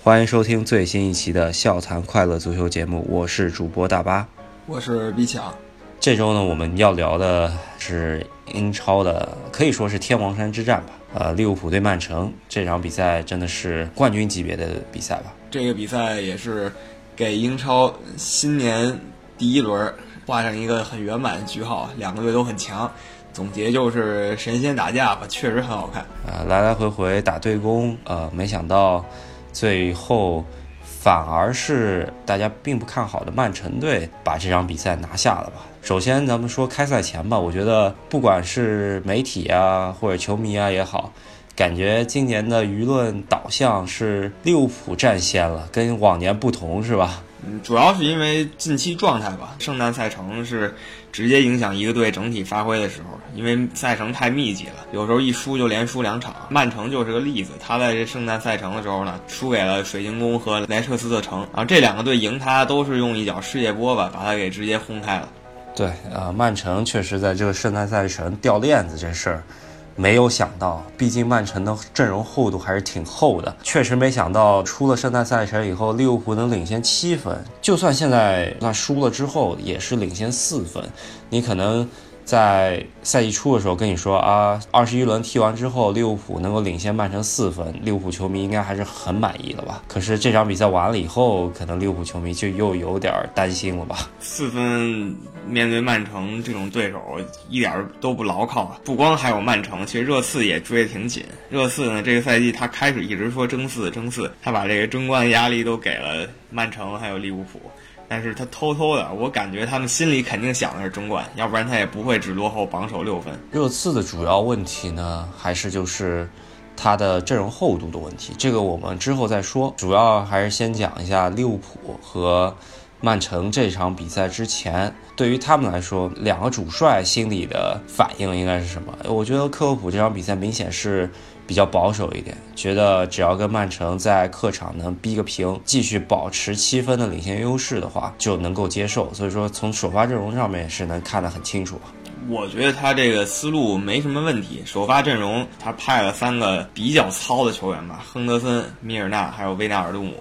欢迎收听最新一期的《笑谈快乐足球》节目，我是主播大巴，我是毕强。这周呢，我们要聊的是英超的，可以说是天王山之战吧。呃，利物浦对曼城这场比赛真的是冠军级别的比赛吧？这个比赛也是给英超新年第一轮画上一个很圆满的句号。两个队都很强，总结就是神仙打架吧，确实很好看。呃，来来回回打对攻，呃，没想到最后反而是大家并不看好的曼城队把这场比赛拿下了吧？首先，咱们说开赛前吧，我觉得不管是媒体啊或者球迷啊也好，感觉今年的舆论导向是利物浦占先了，跟往年不同，是吧？嗯，主要是因为近期状态吧。圣诞赛程是直接影响一个队整体发挥的时候，因为赛程太密集了，有时候一输就连输两场。曼城就是个例子，他在这圣诞赛程的时候呢，输给了水晶宫和莱彻斯特城，然后这两个队赢他都是用一脚世界波吧，把他给直接轰开了。对啊，曼城确实在这个圣诞赛程掉链子这事儿，没有想到。毕竟曼城的阵容厚度还是挺厚的，确实没想到出了圣诞赛程以后，利物浦能领先七分。就算现在那输了之后，也是领先四分。你可能。在赛季初的时候跟你说啊，二十一轮踢完之后，利物浦能够领先曼城四分，利物浦球迷应该还是很满意的吧？可是这场比赛完了以后，可能利物浦球迷就又有点担心了吧？四分面对曼城这种对手，一点都不牢靠！不光还有曼城，其实热刺也追得挺紧。热刺呢，这个赛季他开始一直说争四争四，他把这个争冠压力都给了曼城还有利物浦。但是他偷偷的，我感觉他们心里肯定想的是争冠，要不然他也不会只落后榜首六分。热刺的主要问题呢，还是就是他的阵容厚度的问题，这个我们之后再说。主要还是先讲一下利物浦和曼城这场比赛之前，对于他们来说，两个主帅心里的反应应该是什么？我觉得克洛普这场比赛明显是。比较保守一点，觉得只要跟曼城在客场能逼个平，继续保持七分的领先优势的话，就能够接受。所以说，从首发阵容上面是能看得很清楚。我觉得他这个思路没什么问题。首发阵容他派了三个比较糙的球员吧，亨德森、米尔纳还有维纳尔杜姆。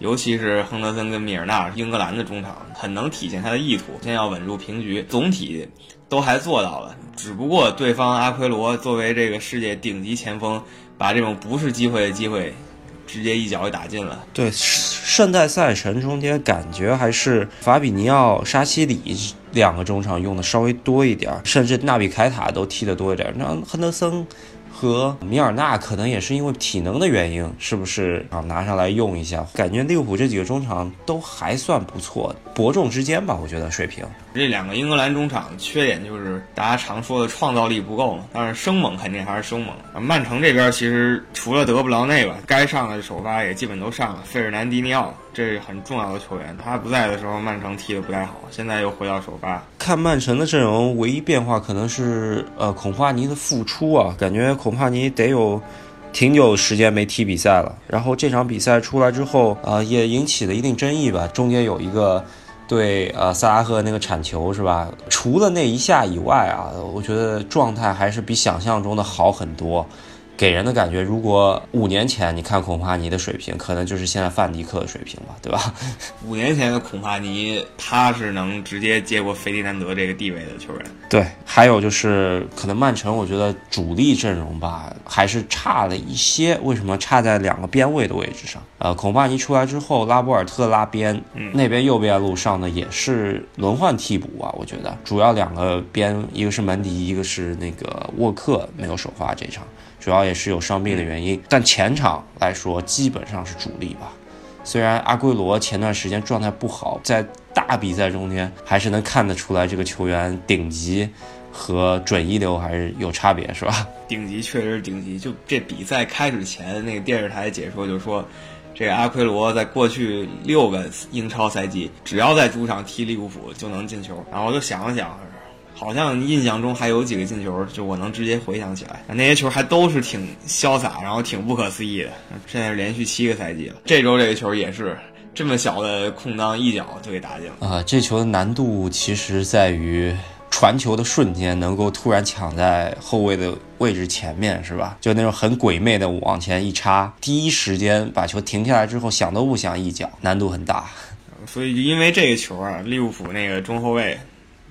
尤其是亨德森跟米尔纳，英格兰的中场很能体现他的意图，先要稳住平局。总体都还做到了，只不过对方阿奎罗作为这个世界顶级前锋，把这种不是机会的机会，直接一脚给打进了。对，圣诞赛程中间感觉还是法比尼奥、沙西里两个中场用的稍微多一点，甚至纳比凯塔都踢得多一点。那亨德森。和米尔纳可能也是因为体能的原因，是不是啊？拿上来用一下，感觉利物浦这几个中场都还算不错，伯仲之间吧，我觉得水平。这两个英格兰中场缺点就是大家常说的创造力不够嘛，但是生猛肯定还是生猛。曼城这边其实除了德布劳内吧，该上的首发也基本都上了，费尔南迪尼奥。这是很重要的球员，他不在的时候，曼城踢得不太好，现在又回到首发。看曼城的阵容，唯一变化可能是呃孔帕尼的复出啊，感觉恐怕你得有挺久时间没踢比赛了。然后这场比赛出来之后，啊也引起了一定争议吧，中间有一个对呃萨拉赫那个铲球是吧？除了那一下以外啊，我觉得状态还是比想象中的好很多。给人的感觉，如果五年前你看孔帕尼的水平，可能就是现在范迪克的水平吧，对吧？五年前的孔帕尼，他是能直接接过费迪南德这个地位的球员。对，还有就是可能曼城，我觉得主力阵容吧还是差了一些。为什么差在两个边位的位置上？呃，孔帕尼出来之后，拉波尔特拉边，那边右边路上呢也是轮换替补啊。我觉得主要两个边，一个是门迪，一个是那个沃克没有首发这场。主要也是有伤病的原因，但前场来说基本上是主力吧。虽然阿圭罗前段时间状态不好，在大比赛中间还是能看得出来这个球员顶级和准一流还是有差别，是吧？顶级确实是顶级。就这比赛开始前那个电视台解说就说，这个阿奎罗在过去六个英超赛季，只要在主场踢利物浦就能进球。然后我就想了想。好像印象中还有几个进球，就我能直接回想起来，那些球还都是挺潇洒，然后挺不可思议的。现在是连续七个赛季了，这周这个球也是这么小的空当，一脚就给打进了啊！这球的难度其实在于。传球的瞬间能够突然抢在后卫的位置前面，是吧？就那种很鬼魅的往前一插，第一时间把球停下来之后，想都不想一脚，难度很大。所以因为这个球啊，利物浦那个中后卫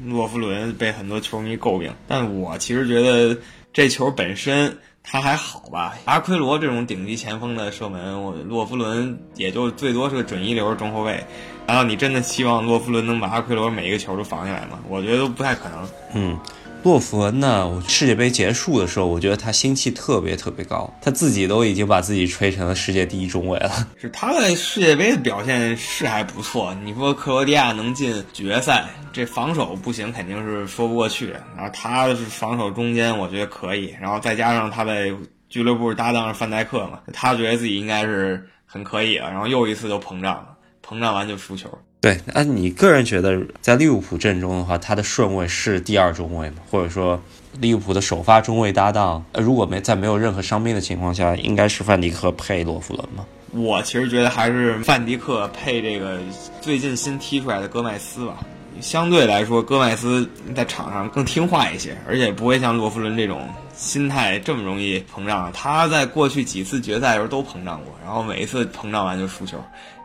洛夫伦被很多球迷诟病，但我其实觉得这球本身。他还好吧？阿奎罗这种顶级前锋的射门，我洛夫伦也就最多是个准一流中后卫。难道你真的希望洛夫伦能把阿奎罗每一个球都防下来吗？我觉得都不太可能。嗯。洛夫伦呢？世界杯结束的时候，我觉得他心气特别特别高，他自己都已经把自己吹成了世界第一中卫了。是他在世界杯的表现是还不错。你说克罗地亚能进决赛，这防守不行，肯定是说不过去。然后他是防守中间，我觉得可以。然后再加上他在俱乐部搭档是范戴克嘛，他觉得自己应该是很可以了。然后又一次就膨胀了，膨胀完就输球。对，那你个人觉得在利物浦阵中的话，他的顺位是第二中卫吗？或者说，利物浦的首发中卫搭档，呃，如果没在没有任何伤病的情况下，应该是范迪克配洛夫伦吗？我其实觉得还是范迪克配这个最近新踢出来的戈麦斯吧。相对来说，戈麦斯在场上更听话一些，而且不会像洛夫伦这种心态这么容易膨胀。他在过去几次决赛的时候都膨胀过，然后每一次膨胀完就输球，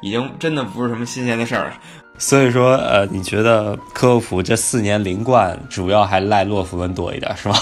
已经真的不是什么新鲜的事儿了。所以说，呃，你觉得科沃普这四年零冠，主要还赖洛夫伦多一点，是吗？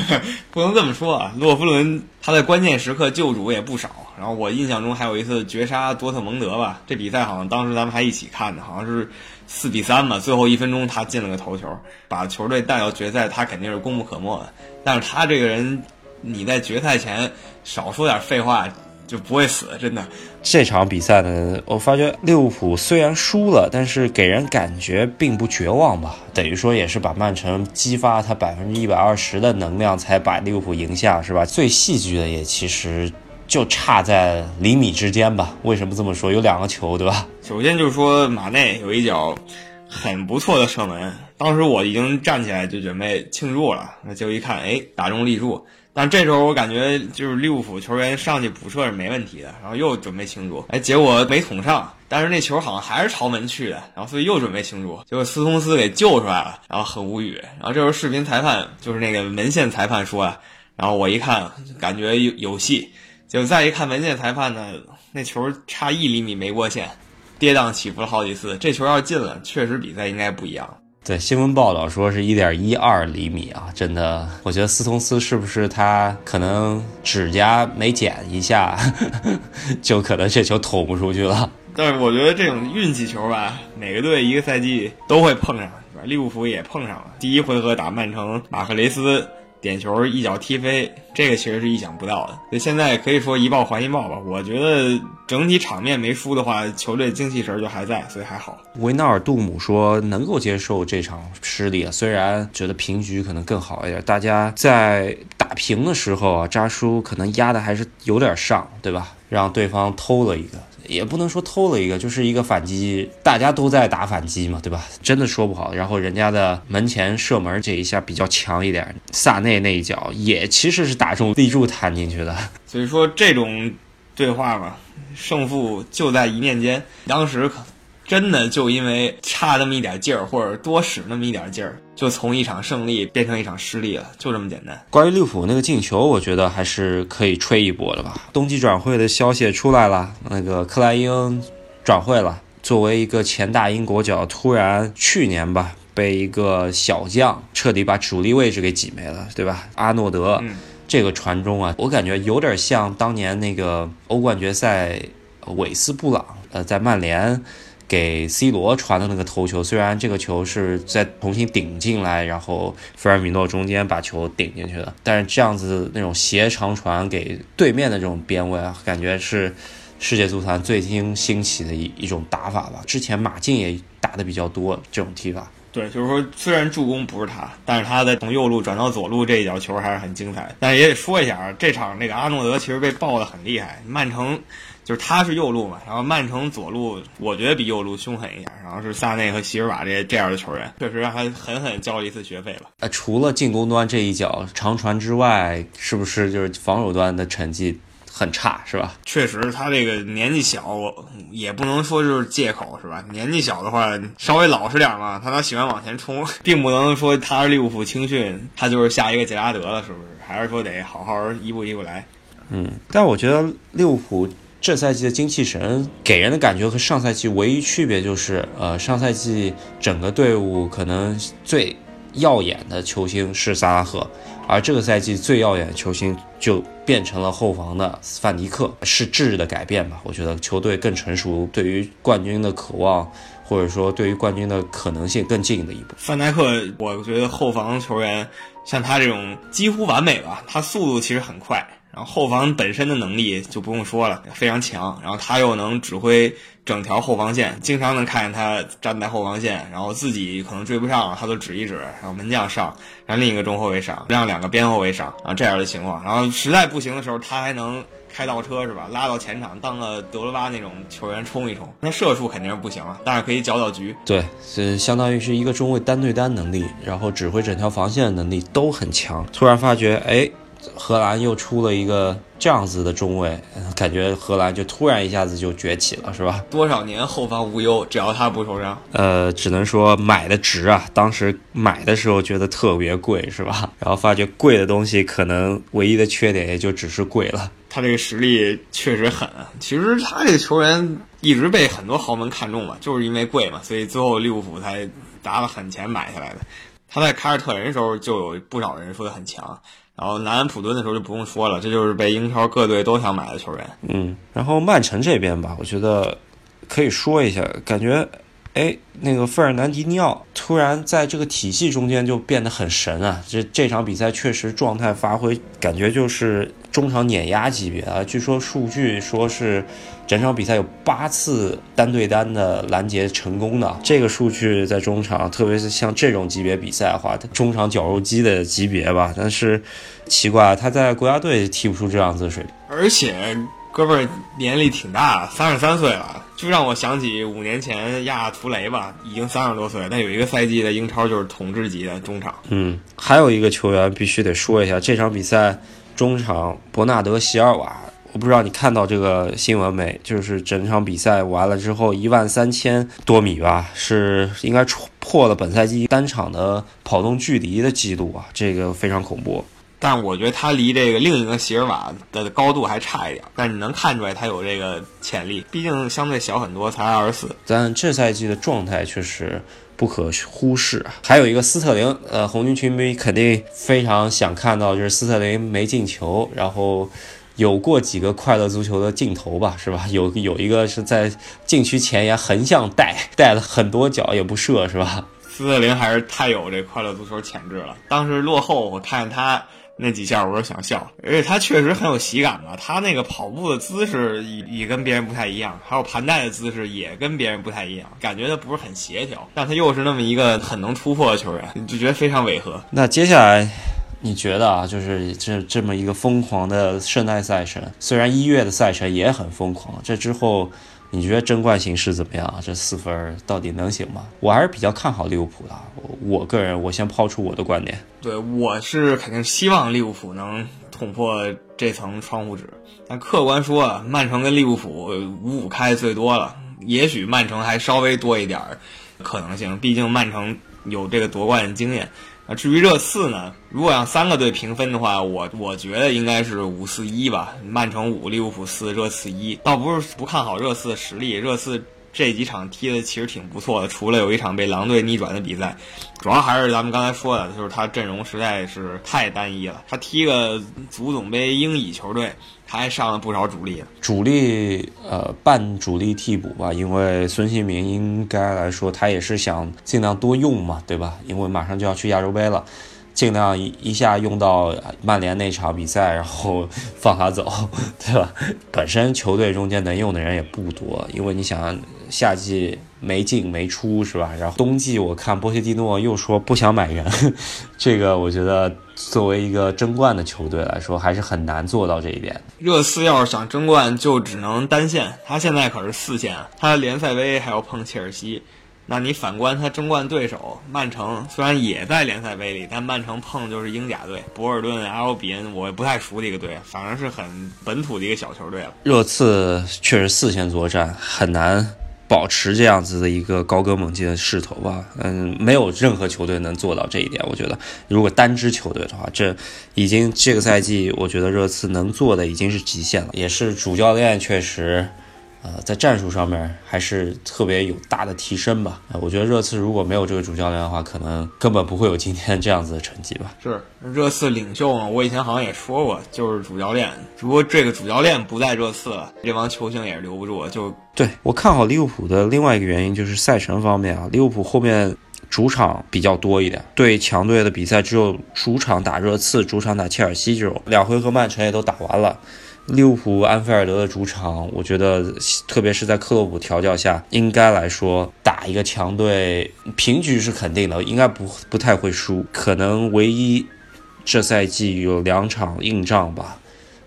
不能这么说啊，洛夫伦他在关键时刻救主也不少。然后我印象中还有一次绝杀多特蒙德吧，这比赛好像当时咱们还一起看的，好像是四比三嘛，最后一分钟他进了个头球，把球队带到决赛，他肯定是功不可没的。但是他这个人，你在决赛前少说点废话。就不会死，真的。这场比赛呢，我发觉利物浦虽然输了，但是给人感觉并不绝望吧？等于说也是把曼城激发他百分之一百二十的能量，才把利物浦赢下，是吧？最戏剧的也其实就差在厘米之间吧？为什么这么说？有两个球，对吧？首先就是说马内有一脚很不错的射门，当时我已经站起来就准备庆祝了，那就一看，哎，打中立柱。但这时候我感觉就是利物浦球员上去补射是没问题的，然后又准备庆祝，哎，结果没捅上，但是那球好像还是朝门去的，然后所以又准备庆祝，结果斯通斯给救出来了，然后很无语。然后这时候视频裁判就是那个门线裁判说啊，然后我一看感觉有有戏，结果再一看门线裁判呢，那球差一厘米没过线，跌宕起伏了好几次，这球要进了，确实比赛应该不一样。对新闻报道说是一点一二厘米啊，真的，我觉得斯通斯是不是他可能指甲没剪一下，就可能这球捅不出去了。但是我觉得这种运气球吧，每个队一个赛季都会碰上，利物浦也碰上了，第一回合打曼城，马克雷斯。点球一脚踢飞，这个其实是意想不到的。所以现在可以说一报还一报吧。我觉得整体场面没输的话，球队精气神就还在，所以还好。维纳尔杜姆说能够接受这场失利啊，虽然觉得平局可能更好一点。大家在打平的时候啊，扎叔可能压的还是有点上，对吧？让对方偷了一个。也不能说偷了一个，就是一个反击，大家都在打反击嘛，对吧？真的说不好。然后人家的门前射门这一下比较强一点，萨内那一脚也其实是打中立柱弹进去的。所以说这种对话嘛，胜负就在一念间。当时可。真的就因为差那么一点劲儿，或者多使那么一点劲儿，就从一场胜利变成一场失利了，就这么简单。关于利物浦那个进球，我觉得还是可以吹一波的吧。冬季转会的消息出来了，那个克莱因转会了。作为一个前大英国脚，突然去年吧被一个小将彻底把主力位置给挤没了，对吧？阿诺德这个传中啊，我感觉有点像当年那个欧冠决赛韦斯布朗，呃，在曼联。给 C 罗传的那个头球，虽然这个球是在重新顶进来，然后菲尔米诺中间把球顶进去的，但是这样子那种斜长传给对面的这种边位啊，感觉是世界足坛最新兴起的一一种打法吧。之前马竞也打的比较多这种踢法。对，就是说虽然助攻不是他，但是他在从右路转到左路这一脚球还是很精彩。但是也得说一下啊，这场那个阿诺德其实被爆的很厉害，曼城。就是他是右路嘛，然后曼城左路，我觉得比右路凶狠一点。然后是萨内和席尔瓦这些这样的球员，确实让他狠狠交了一次学费了。呃，除了进攻端这一脚长传之外，是不是就是防守端的成绩很差，是吧？确实，他这个年纪小，也不能说就是借口，是吧？年纪小的话，稍微老实点嘛，他他喜欢往前冲，并不能说他是利物浦青训，他就是下一个杰拉德了，是不是？还是说得好好一步一步来？嗯，但我觉得利物浦这赛季的精气神给人的感觉和上赛季唯一区别就是，呃，上赛季整个队伍可能最耀眼的球星是萨拉赫。而这个赛季最耀眼的球星就变成了后防的范迪克，是质的改变吧？我觉得球队更成熟，对于冠军的渴望，或者说对于冠军的可能性更近的一步。范戴克，我觉得后防球员像他这种几乎完美吧，他速度其实很快。然后后防本身的能力就不用说了，非常强。然后他又能指挥整条后防线，经常能看见他站在后防线，然后自己可能追不上，他都指一指，然后门将上，让另一个中后卫上，让两个边后卫上啊这样的情况。然后实在不行的时候，他还能开倒车是吧？拉到前场当个德罗巴那种球员冲一冲。那射术肯定是不行了，但是可以搅搅局。对，是相当于是一个中卫单对单能力，然后指挥整条防线的能力都很强。突然发觉，哎。荷兰又出了一个这样子的中卫，感觉荷兰就突然一下子就崛起了，是吧？多少年后方无忧，只要他不受伤。呃，只能说买的值啊！当时买的时候觉得特别贵，是吧？然后发觉贵的东西可能唯一的缺点也就只是贵了。他这个实力确实狠。其实他这个球员一直被很多豪门看中嘛，就是因为贵嘛，所以最后利物浦才砸了狠钱买下来的。他在凯尔特人的时候就有不少人说他很强。然后南安普敦的时候就不用说了，这就是被英超各队都想买的球员。嗯，然后曼城这边吧，我觉得可以说一下，感觉，哎，那个费尔南迪尼奥突然在这个体系中间就变得很神啊！这这场比赛确实状态发挥，感觉就是中场碾压级别啊！据说数据说是。整场比赛有八次单对单的拦截成功的，这个数据在中场，特别是像这种级别比赛的话，中场绞肉机的级别吧。但是奇怪，他在国家队踢不出这样子的水平。而且哥们儿年龄挺大，三十三岁了，就让我想起五年前亚图雷吧，已经三十多岁，但有一个赛季的英超就是统治级的中场。嗯，还有一个球员必须得说一下，这场比赛中场伯纳德席尔瓦。我不知道你看到这个新闻没？就是整场比赛完了之后，一万三千多米吧，是应该破了本赛季单场的跑动距离的记录啊，这个非常恐怖。但我觉得他离这个另一个席尔瓦的高度还差一点，但你能看出来他有这个潜力，毕竟相对小很多，才二十四。但这赛季的状态确实不可忽视。还有一个斯特林，呃，红军群迷肯定非常想看到，就是斯特林没进球，然后。有过几个快乐足球的镜头吧，是吧？有有一个是在禁区前沿横向带，带了很多脚也不射，是吧？斯特林还是太有这快乐足球潜质了。当时落后，我看见他那几下，我都想笑。而且他确实很有喜感嘛，他那个跑步的姿势也也跟别人不太一样，还有盘带的姿势也跟别人不太一样，感觉他不是很协调。但他又是那么一个很能突破的球员，就觉得非常违和。那接下来。你觉得啊，就是这这么一个疯狂的圣诞赛程，虽然一月的赛程也很疯狂，这之后你觉得争冠形势怎么样？这四分到底能行吗？我还是比较看好利物浦的。我个人，我先抛出我的观点。对，我是肯定希望利物浦能捅破这层窗户纸。但客观说啊，曼城跟利物浦五五开最多了，也许曼城还稍微多一点可能性，毕竟曼城有这个夺冠经验。至于热刺呢？如果让三个队平分的话，我我觉得应该是五四一吧，曼城五，利物浦四，热刺一。倒不是不看好热刺的实力，热刺这几场踢的其实挺不错的，除了有一场被狼队逆转的比赛，主要还是咱们刚才说的，就是他阵容实在是太单一了。他踢个足总杯英乙球队。他还上了不少主力，主力呃半主力替补吧，因为孙兴民应该来说他也是想尽量多用嘛，对吧？因为马上就要去亚洲杯了，尽量一一下用到曼联那场比赛，然后放他走，对吧？本身球队中间能用的人也不多，因为你想夏季。没进没出是吧？然后冬季我看波切蒂诺又说不想买人，这个我觉得作为一个争冠的球队来说，还是很难做到这一点。热刺要是想争冠，就只能单线。他现在可是四线，他联赛杯还要碰切尔西，那你反观他争冠对手曼城，虽然也在联赛杯里，但曼城碰就是英甲队博尔顿、阿尔比恩，我不太熟的一个队，反正是很本土的一个小球队了。热刺确实四线作战很难。保持这样子的一个高歌猛进的势头吧，嗯，没有任何球队能做到这一点。我觉得，如果单支球队的话，这已经这个赛季，我觉得热刺能做的已经是极限了，也是主教练确实。呃，在战术上面还是特别有大的提升吧。我觉得热刺如果没有这个主教练的话，可能根本不会有今天这样子的成绩吧。是热刺领袖嘛？我以前好像也说过，就是主教练。如果这个主教练不在热刺，这帮球星也是留不住。就对我看好利物浦的另外一个原因就是赛程方面啊，利物浦后面主场比较多一点，对强队的比赛只有主场打热刺、主场打切尔西这种，两回合曼城也都打完了。利物浦安菲尔德的主场，我觉得特别是在克洛普调教下，应该来说打一个强队平局是肯定的，应该不不太会输。可能唯一这赛季有两场硬仗吧，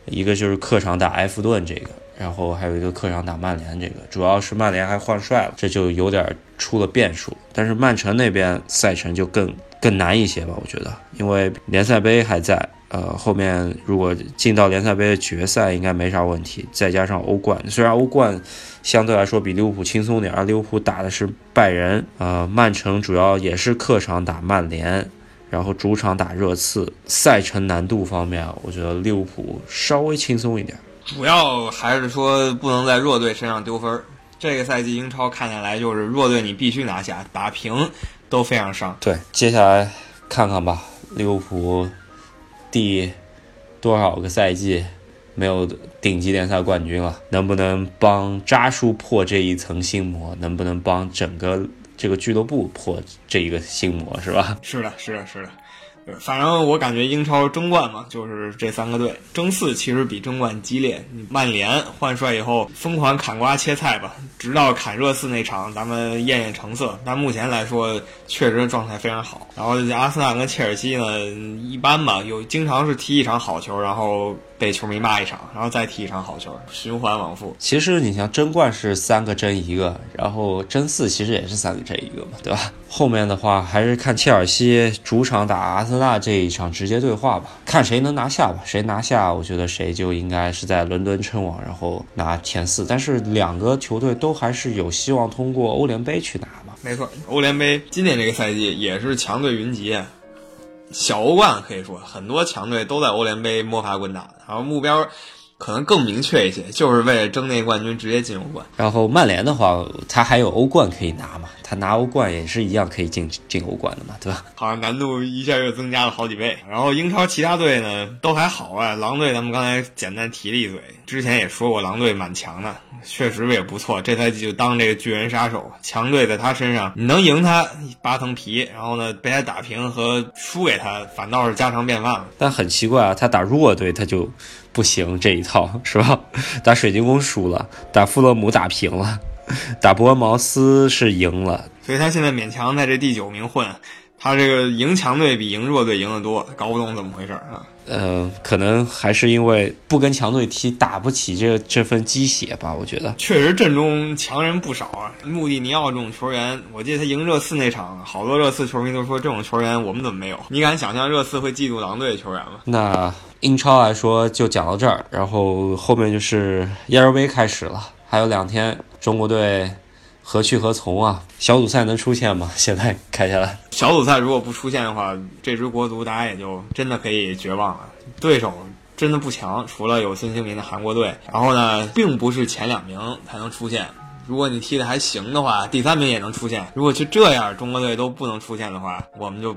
一个就是客场打埃弗顿这个，然后还有一个客场打曼联这个，主要是曼联还换帅了，这就有点出了变数。但是曼城那边赛程就更更难一些吧，我觉得，因为联赛杯还在。呃，后面如果进到联赛杯的决赛，应该没啥问题。再加上欧冠，虽然欧冠相对来说比利物浦轻松点，而利物浦打的是拜仁，呃，曼城主要也是客场打曼联，然后主场打热刺。赛程难度方面，我觉得利物浦稍微轻松一点。主要还是说不能在弱队身上丢分。这个赛季英超看下来，就是弱队你必须拿下，打平都非常伤。对，接下来看看吧，利物浦。第多少个赛季没有顶级联赛冠军了？能不能帮扎叔破这一层心魔？能不能帮整个这个俱乐部破这一个心魔？是吧？是的，是的，是的。反正我感觉英超争冠嘛，就是这三个队争四，其实比争冠激烈。曼联换帅以后，疯狂砍瓜切菜吧，直到砍热刺那场，咱们验验成色。但目前来说，确实状态非常好。然后阿森纳跟切尔西呢，一般吧，有经常是踢一场好球，然后。被球迷骂一场，然后再踢一场好球，循环往复。其实你像争冠是三个争一个，然后争四其实也是三个争一个嘛，对吧？后面的话还是看切尔西主场打阿森纳这一场直接对话吧，看谁能拿下吧。谁拿下，我觉得谁就应该是在伦敦称王，然后拿前四。但是两个球队都还是有希望通过欧联杯去拿嘛。没错，欧联杯今年这个赛季也是强队云集。小欧冠可以说很多强队都在欧联杯摸爬滚打，然后目标可能更明确一些，就是为了争那冠军直接进欧冠。然后曼联的话，他还有欧冠可以拿嘛？他拿欧冠也是一样可以进进欧冠的嘛，对吧？好像难度一下又增加了好几倍。然后英超其他队呢都还好啊，狼队咱们刚才简单提了一嘴，之前也说过狼队蛮强的，确实也不错。这赛季就当这个巨人杀手，强队在他身上，你能赢他八层皮，然后呢被他打平和输给他反倒是家常便饭了。但很奇怪啊，他打弱队他就不行这一套是吧？打水晶宫输了，打富勒姆打平了。打伯恩茅斯是赢了，所以他现在勉强在这第九名混。他这个赢强队比赢弱队赢得多，搞不懂怎么回事啊？呃，可能还是因为不跟强队踢，打不起这这份鸡血吧？我觉得确实阵中强人不少啊。穆蒂尼奥这种球员，我记得他赢热刺那场，好多热刺球迷都说这种球员我们怎么没有？你敢想象热刺会嫉妒狼队的球员吗？那英超来说就讲到这儿，然后后面就是亚洲杯开始了。还有两天，中国队何去何从啊？小组赛能出现吗？现在开下来，小组赛如果不出现的话，这支国足大家也就真的可以绝望了。对手真的不强，除了有孙兴民的韩国队。然后呢，并不是前两名才能出现。如果你踢的还行的话，第三名也能出现。如果就这样，中国队都不能出现的话，我们就。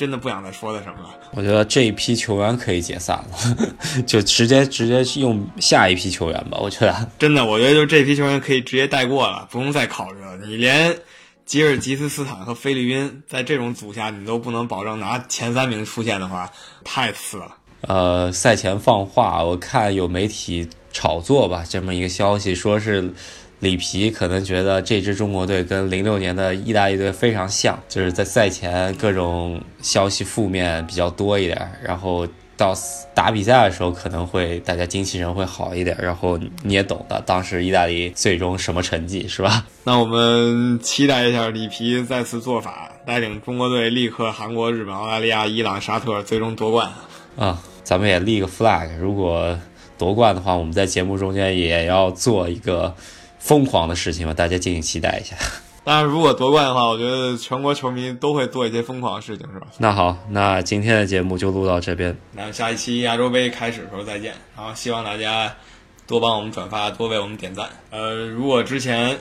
真的不想再说的什么了。我觉得这一批球员可以解散了，就直接直接用下一批球员吧。我觉得真的，我觉得就这批球员可以直接带过了，不用再考虑了。你连吉尔吉斯斯坦和菲律宾在这种组下，你都不能保证拿前三名出现的话，太次了。呃，赛前放话，我看有媒体炒作吧，这么一个消息，说是。里皮可能觉得这支中国队跟零六年的意大利队非常像，就是在赛前各种消息负面比较多一点，然后到打比赛的时候可能会大家精气神会好一点。然后你也懂的，当时意大利最终什么成绩是吧？那我们期待一下里皮再次做法，带领中国队立刻韩国、日本、澳大利亚、伊朗、沙特最终夺冠。啊，咱们也立个 flag，如果夺冠的话，我们在节目中间也要做一个疯狂的事情吧，大家敬请期待一下。当然，如果夺冠的话，我觉得全国球迷都会做一些疯狂的事情，是吧？那好，那今天的节目就录到这边。那下一期亚洲杯开始的时候再见。然后希望大家多帮我们转发，多为我们点赞。呃，如果之前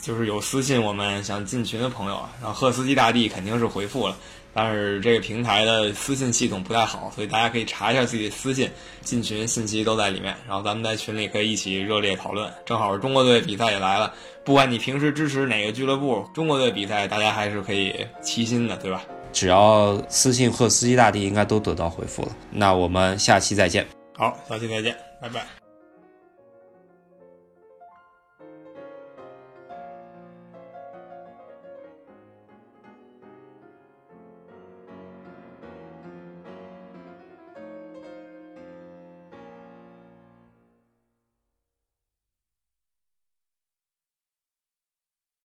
就是有私信我们想进群的朋友啊，然后赫斯基大帝肯定是回复了。但是这个平台的私信系统不太好，所以大家可以查一下自己的私信，进群信息都在里面。然后咱们在群里可以一起热烈讨论。正好中国队比赛也来了，不管你平时支持哪个俱乐部，中国队比赛大家还是可以齐心的，对吧？只要私信赫斯基大帝，应该都得到回复了。那我们下期再见。好，下期再见，拜拜。